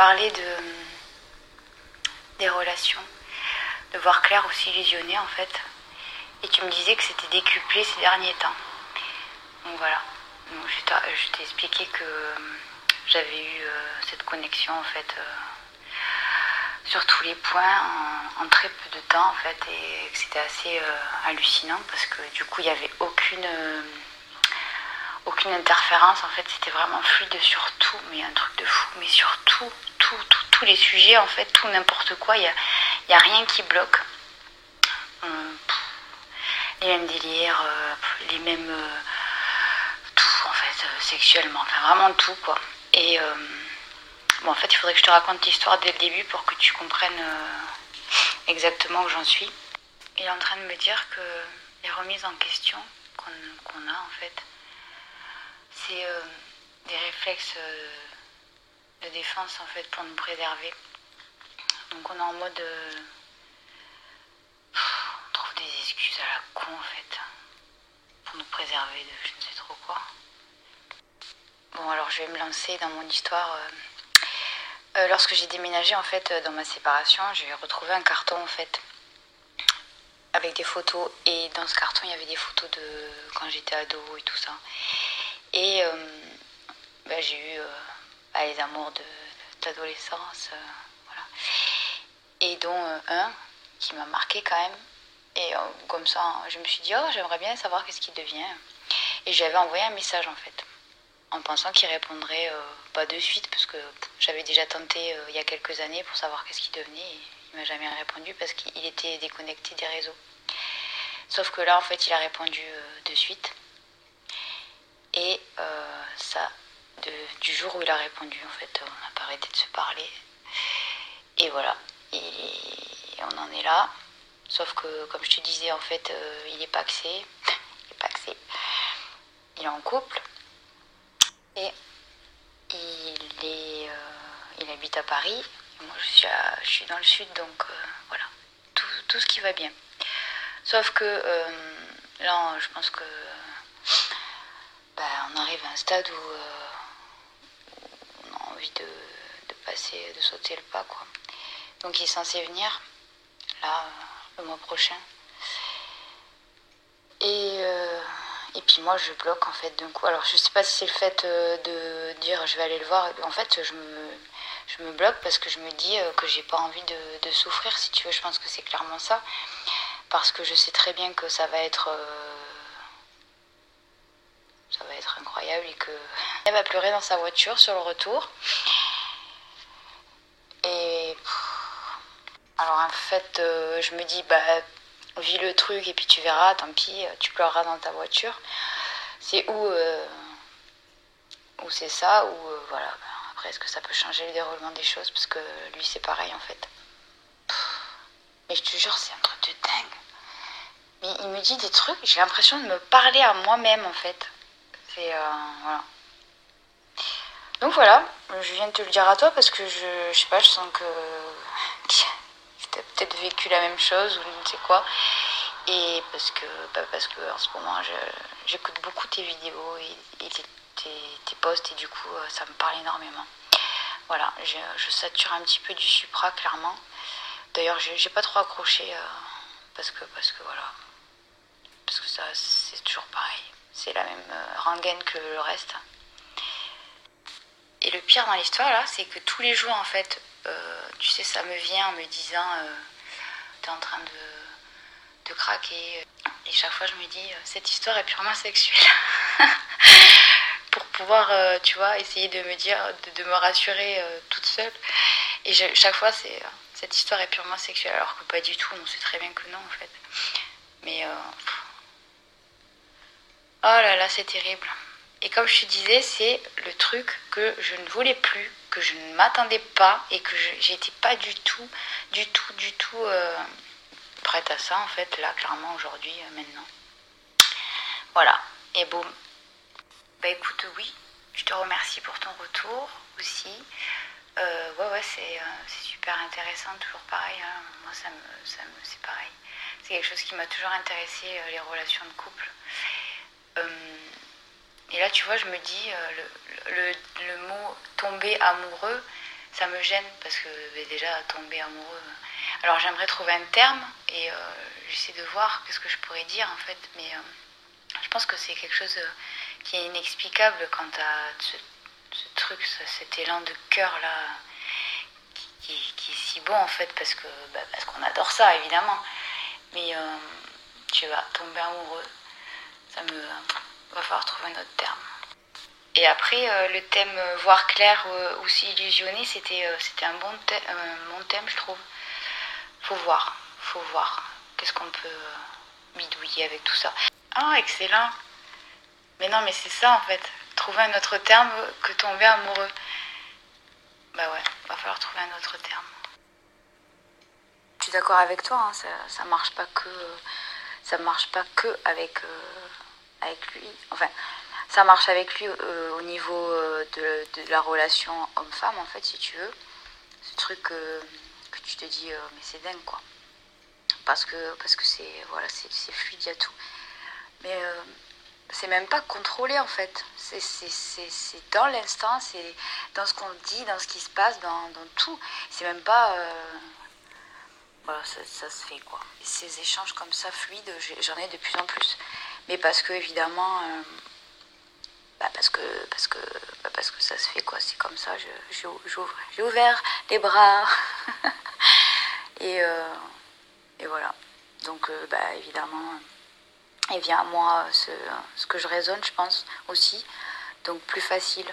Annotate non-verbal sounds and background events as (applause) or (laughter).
parlais de des relations, de voir clair aussi illusionné en fait. Et tu me disais que c'était décuplé ces derniers temps. Donc voilà. Donc, je t'ai expliqué que euh, j'avais eu euh, cette connexion en fait euh, sur tous les points en, très peu de temps en fait et que c'était assez hallucinant parce que du coup il n'y avait aucune aucune interférence. En fait c'était vraiment fluide sur tout mais un truc de fou. Mais sur tout tout, tous les sujets en fait tout n'importe quoi. Il n'y a, a rien qui bloque. Les mêmes délires les mêmes euh, sexuellement, enfin vraiment tout quoi. Et euh, bon, en fait, il faudrait que je te raconte l'histoire dès le début pour que tu comprennes euh, exactement où j'en suis. Il est en train de me dire que les remises en question qu'on a en fait, c'est des réflexes de défense en fait pour nous préserver. Donc on est en mode on trouve des excuses à la con en fait pour nous préserver de je ne sais trop quoi. Bon, alors je vais me lancer dans mon histoire. Euh, euh, lorsque j'ai déménagé, en fait, dans ma séparation, j'ai retrouvé un carton, en fait, avec des photos. Et dans ce carton, il y avait des photos de quand j'étais ado et tout ça. Et euh, bah, j'ai eu bah, les amours de, l'adolescence, voilà. Et dont un qui m'a marqué quand même. Et comme ça, je me suis dit, oh, j'aimerais bien savoir qu'est-ce qui devient. Et j'avais envoyé un message, en fait en pensant qu'il répondrait euh, pas de suite, parce que j'avais déjà tenté euh, il y a quelques années pour savoir qu'est-ce qu'il devenait, et il m'a jamais répondu parce qu'il était déconnecté des réseaux. Sauf que là, en fait, il a répondu euh, de suite. Et ça, du jour où il a répondu, en fait, on n'a pas arrêté de se parler. Et voilà. Et on en est là. Sauf que, comme je te disais, en fait, il n'est pas axé. il est pas axé. (laughs) Il est en couple. Et il, est, euh, il habite à Paris. moi, je suis, je suis dans le sud, donc euh, voilà, tout, tout, ce qui va bien. Sauf que euh, là, je pense que bah, on arrive à un stade où, on a envie de, passer, de sauter le pas, quoi. Donc, il est censé venir là le mois prochain. Et et puis moi, je bloque en fait d'un coup. Alors je sais pas si c'est le fait euh, de dire je vais aller le voir. En fait, je me, je me bloque parce que je me dis euh, que j'ai pas envie de, souffrir. Si tu veux, je pense que c'est clairement ça. Parce que je sais très bien que ça va être. Euh, ça va être et que. Elle va pleurer dans sa voiture sur le retour. Et. Alors en fait, je me dis, bah vis le truc et puis tu verras, tant pis, tu pleureras dans ta voiture. C'est où, euh, où c'est ça, ou euh, voilà. Après, est-ce que ça peut changer le déroulement des choses Parce que lui, c'est pareil en fait. Mais je te jure, c'est un truc de dingue. Mais il me dit des trucs, j'ai l'impression de me parler à moi-même en fait. Euh, voilà. Donc voilà, je viens de te le dire à toi parce que je, sais pas, je sens que (laughs) tu peut-être vécu la même chose ou je ne sais quoi. Et parce que, bah, parce que en ce moment, j'écoute beaucoup tes vidéos et, tes, posts et du coup, euh, ça me parle énormément. Voilà, je, sature un petit peu du supra, clairement. D'ailleurs, j'ai pas trop accroché euh, parce que, parce que voilà, parce que ça, c'est toujours pareil. C'est la même euh, rengaine que le reste. Et le pire dans l'histoire là, c'est que tous les jours en fait, euh, tu sais, ça me vient en me disant, euh, t'es en train de, de, craquer. Et chaque fois, je me dis, cette histoire est purement sexuelle. (laughs) Pour pouvoir, euh, tu vois, essayer de me dire, de, me rassurer toute seule. Et chaque fois, c'est cette histoire est purement sexuelle, alors que pas du tout. On sait très bien que non, en fait. Mais oh là là, c'est terrible. Et comme je te disais, c'est le truc que je ne voulais plus, que je ne m'attendais pas et que j'étais pas du tout, du tout, du tout euh, prête à ça en fait, là, clairement, aujourd'hui, euh, maintenant. Voilà, et boum. Bah écoute, oui, je te remercie pour ton retour aussi. Euh, ouais, ouais, c'est super intéressant, toujours pareil. Hein. Moi, ça me, c'est pareil. C'est quelque chose qui m'a toujours intéressé, les relations de couple. Et là, tu vois, je me dis, euh, le, le, mot tomber amoureux, ça me gêne parce que ben, déjà tomber amoureux. Alors j'aimerais trouver un terme et j'essaie de voir qu'est-ce que je pourrais dire en fait, mais je pense que c'est quelque chose qui est inexplicable quand tu as ce, truc, cet élan de cœur là qui, est si bon en fait parce que bah, parce qu'on adore ça évidemment. Mais euh, tu vas tomber amoureux. Ça me va falloir trouver un autre terme. Et après, euh, le thème euh, voir clair ou s'illusionner, c'était c'était un bon, thème, bon thème, je trouve. Faut voir, faut voir. Qu'est-ce qu'on peut bidouiller avec tout ça. Ah, excellent. Mais non, mais c'est ça en fait. Trouver un autre terme que tomber amoureux. Bah ouais, va falloir trouver un autre terme. Je suis d'accord avec toi, hein, ça, ça marche pas que ça marche pas que avec euh, avec lui. Enfin, ça marche avec lui euh, au niveau euh, de, la relation homme-femme en fait, si tu veux. Ce truc que tu te dis mais c'est dingue quoi. Parce que parce que c'est voilà, c'est fluide, il y a tout. Mais c'est même pas contrôlé en fait. C'est dans l'instant, c'est dans ce qu'on dit, dans ce qui se passe, dans, dans tout. C'est même pas. Euh, voilà, ça, se fait quoi. ces échanges comme ça, fluides, j'en ai de plus en plus. Mais parce que évidemment. Euh, bah parce que parce que bah parce que ça se fait quoi c'est comme ça j'ai ouvert les bras (laughs) et, euh, et voilà donc bah évidemment et vient à moi ce, ce que je raisonne, je pense, aussi. Donc plus facile